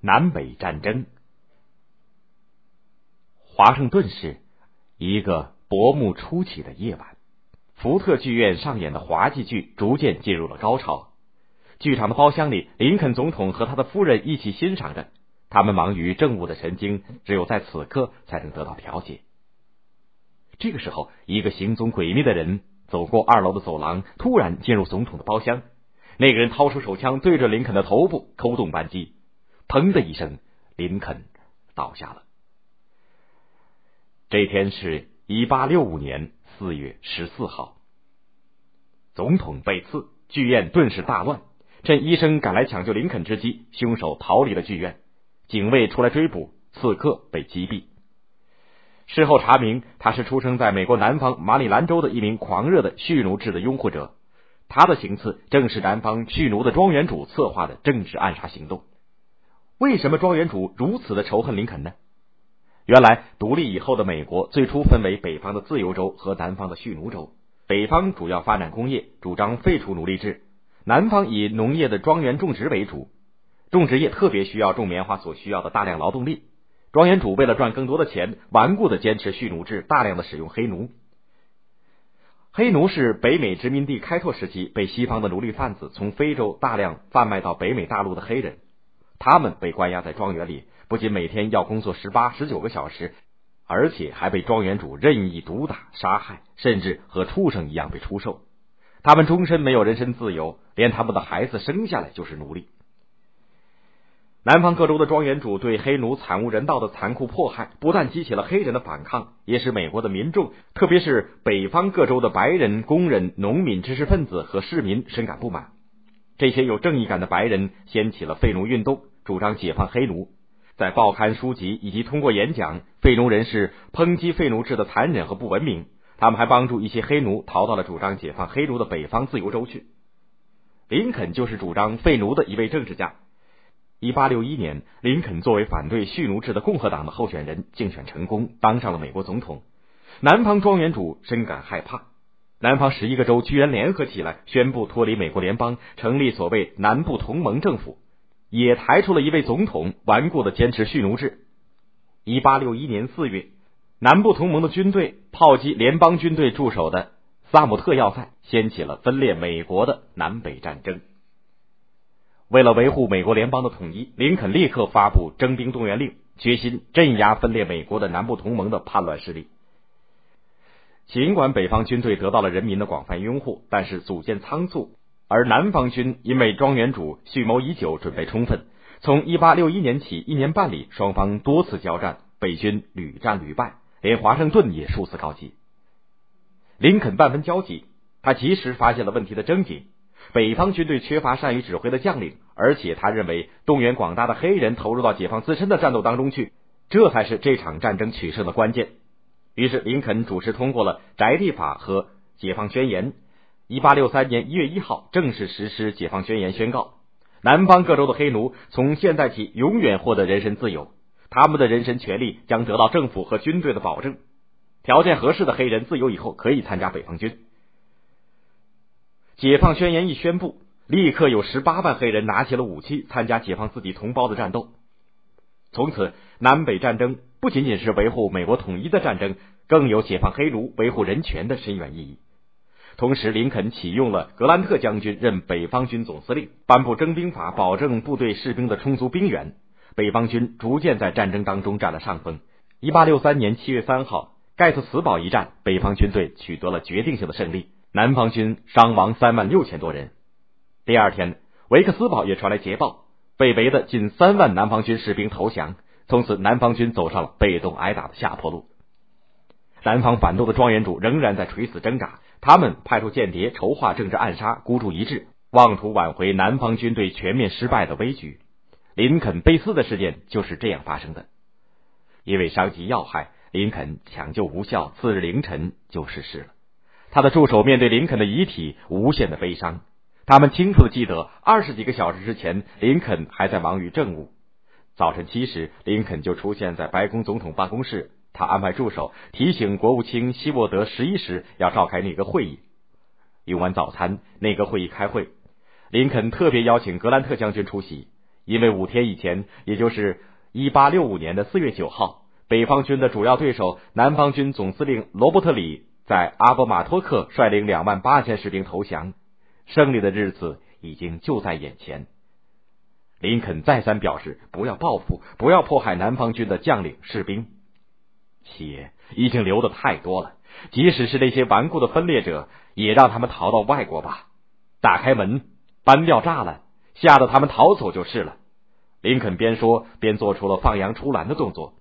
南北战争。华盛顿市一个薄暮初起的夜晚，福特剧院上演的滑稽剧逐渐进入了高潮。剧场的包厢里，林肯总统和他的夫人一起欣赏着。他们忙于政务的神经，只有在此刻才能得到调节。这个时候，一个行踪诡秘的人走过二楼的走廊，突然进入总统的包厢。那个人掏出手枪，对着林肯的头部扣动扳机，砰的一声，林肯倒下了。这天是一八六五年四月十四号，总统被刺，剧院顿时大乱。趁医生赶来抢救林肯之机，凶手逃离了剧院，警卫出来追捕，刺客被击毙。事后查明，他是出生在美国南方马里兰州的一名狂热的蓄奴制的拥护者。他的行刺正是南方蓄奴的庄园主策划的政治暗杀行动。为什么庄园主如此的仇恨林肯呢？原来，独立以后的美国最初分为北方的自由州和南方的蓄奴州。北方主要发展工业，主张废除奴隶制。南方以农业的庄园种植为主，种植业特别需要种棉花所需要的大量劳动力。庄园主为了赚更多的钱，顽固的坚持蓄奴制，大量的使用黑奴。黑奴是北美殖民地开拓时期被西方的奴隶贩子从非洲大量贩卖到北美大陆的黑人。他们被关押在庄园里，不仅每天要工作十八、十九个小时，而且还被庄园主任意毒打、杀害，甚至和畜生一样被出售。他们终身没有人身自由，连他们的孩子生下来就是奴隶。南方各州的庄园主对黑奴惨无人道的残酷迫害，不但激起了黑人的反抗，也使美国的民众，特别是北方各州的白人、工人、农民、知识分子和市民深感不满。这些有正义感的白人掀起了废奴运动，主张解放黑奴。在报刊、书籍以及通过演讲，废奴人士抨击废奴制的残忍和不文明。他们还帮助一些黑奴逃到了主张解放黑奴的北方自由州去。林肯就是主张废奴的一位政治家。一八六一年，林肯作为反对蓄奴制的共和党的候选人竞选成功，当上了美国总统。南方庄园主深感害怕，南方十一个州居然联合起来，宣布脱离美国联邦，成立所谓南部同盟政府，也抬出了一位总统，顽固的坚持蓄奴制。一八六一年四月。南部同盟的军队炮击联邦军队驻守的萨姆特要塞，掀起了分裂美国的南北战争。为了维护美国联邦的统一，林肯立刻发布征兵动员令，决心镇压分裂美国的南部同盟的叛乱势力。尽管北方军队得到了人民的广泛拥护，但是组建仓促，而南方军因为庄园主蓄谋已久，准备充分。从一八六一年起，一年半里，双方多次交战，北军屡战屡败。连华盛顿也数次告急，林肯万分焦急，他及时发现了问题的症结：北方军队缺乏善于指挥的将领，而且他认为动员广大的黑人投入到解放自身的战斗当中去，这才是这场战争取胜的关键。于是，林肯主持通过了宅地法和解放宣言。一八六三年一月一号，正式实施解放宣言，宣告南方各州的黑奴从现在起永远获得人身自由。他们的人身权利将得到政府和军队的保证，条件合适的黑人自由以后可以参加北方军。解放宣言一宣布，立刻有十八万黑人拿起了武器，参加解放自己同胞的战斗。从此，南北战争不仅仅是维护美国统一的战争，更有解放黑奴、维护人权的深远意义。同时，林肯启用了格兰特将军任北方军总司令，颁布征兵法，保证部队士兵的充足兵源。北方军逐渐在战争当中占了上风。一八六三年七月三号，盖特茨堡一战，北方军队取得了决定性的胜利，南方军伤亡三万六千多人。第二天，维克斯堡也传来捷报，被围的近三万南方军士兵投降，从此南方军走上了被动挨打的下坡路。南方反动的庄园主仍然在垂死挣扎，他们派出间谍筹划政治暗杀，孤注一掷，妄图挽回南方军队全面失败的危局。林肯被刺的事件就是这样发生的。因为伤及要害，林肯抢救无效，次日凌晨就逝世了。他的助手面对林肯的遗体，无限的悲伤。他们清楚的记得，二十几个小时之前，林肯还在忙于政务。早晨七时，林肯就出现在白宫总统办公室，他安排助手提醒国务卿希沃德十一时要召开内阁会议。用完早餐，内阁会议开会，林肯特别邀请格兰特将军出席。因为五天以前，也就是一八六五年的四月九号，北方军的主要对手南方军总司令罗伯特里在阿波马托克率领两万八千士兵投降，胜利的日子已经就在眼前。林肯再三表示不要报复，不要迫害南方军的将领士兵，血已经流的太多了。即使是那些顽固的分裂者，也让他们逃到外国吧，打开门，搬掉栅栏，吓得他们逃走就是了。林肯边说边做出了放羊出栏的动作。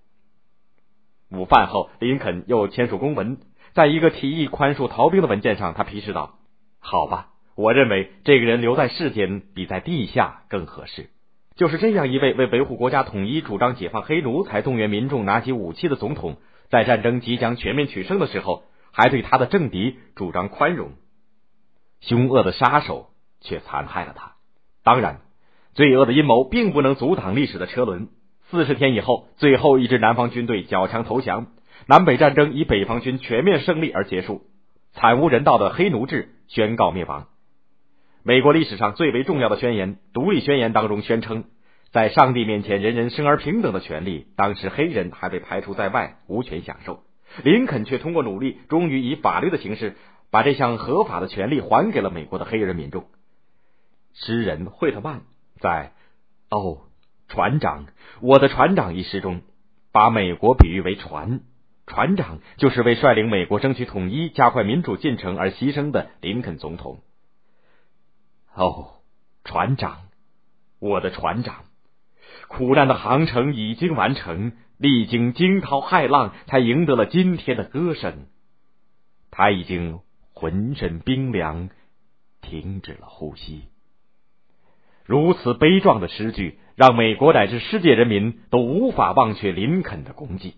午饭后，林肯又签署公文，在一个提议宽恕逃兵的文件上，他批示道：“好吧，我认为这个人留在世间比在地下更合适。”就是这样一位为维护国家统一、主张解放黑奴才动员民众拿起武器的总统，在战争即将全面取胜的时候，还对他的政敌主张宽容。凶恶的杀手却残害了他。当然，罪恶的阴谋并不能阻挡历史的车轮。四十天以后，最后一支南方军队缴枪投降，南北战争以北方军全面胜利而结束，惨无人道的黑奴制宣告灭亡。美国历史上最为重要的宣言《独立宣言》当中宣称，在上帝面前人人生而平等的权利，当时黑人还被排除在外，无权享受。林肯却通过努力，终于以法律的形式，把这项合法的权利还给了美国的黑人民众。诗人惠特曼在《哦，船长，我的船长》一诗中，把美国比喻为船，船长就是为率领美国争取统一、加快民主进程而牺牲的林肯总统。哦，船长，我的船长，苦难的航程已经完成，历经惊涛骇浪，才赢得了今天的歌声。他已经浑身冰凉，停止了呼吸。如此悲壮的诗句，让美国乃至世界人民都无法忘却林肯的功绩。